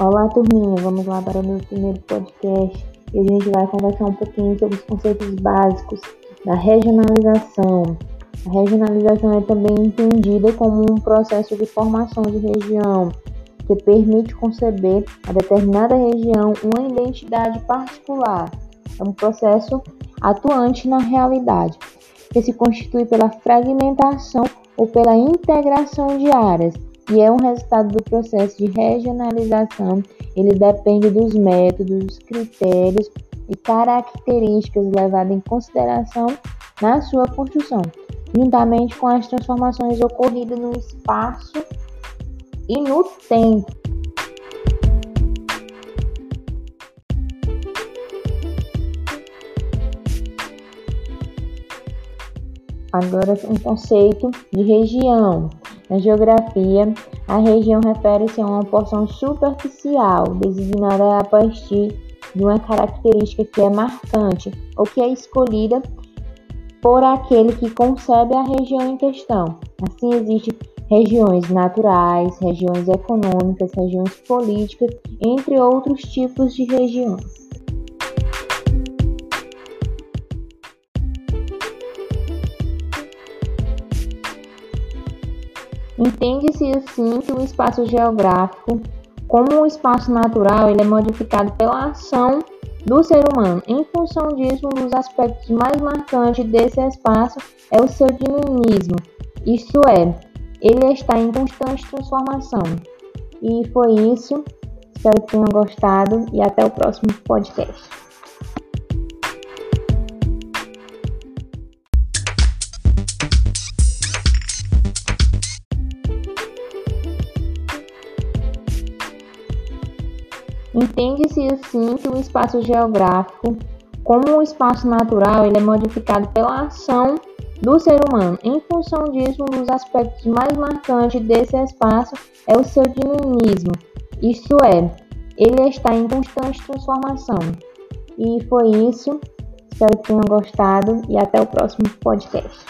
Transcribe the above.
Olá, turminha. Vamos lá para o meu primeiro podcast e a gente vai conversar um pouquinho sobre os conceitos básicos da regionalização. A regionalização é também entendida como um processo de formação de região que permite conceber a determinada região uma identidade particular. É um processo atuante na realidade, que se constitui pela fragmentação ou pela integração de áreas e é um resultado do processo de regionalização. Ele depende dos métodos, critérios e características levadas em consideração na sua construção, juntamente com as transformações ocorridas no espaço e no tempo. Agora, um conceito de região. Na geografia, a região refere-se a uma porção superficial designada a partir de uma característica que é marcante ou que é escolhida por aquele que concebe a região em questão. Assim, existem regiões naturais, regiões econômicas, regiões políticas, entre outros tipos de regiões. Entende-se assim que o espaço geográfico, como um espaço natural, ele é modificado pela ação do ser humano. Em função disso, um dos aspectos mais marcantes desse espaço é o seu dinamismo, isto é, ele está em constante transformação. E foi isso. Espero que tenham gostado e até o próximo podcast. Entende-se assim que o espaço geográfico, como um espaço natural, ele é modificado pela ação do ser humano. Em função disso, um dos aspectos mais marcantes desse espaço é o seu dinamismo, isto é, ele está em constante transformação. E foi isso. Espero que tenham gostado e até o próximo podcast.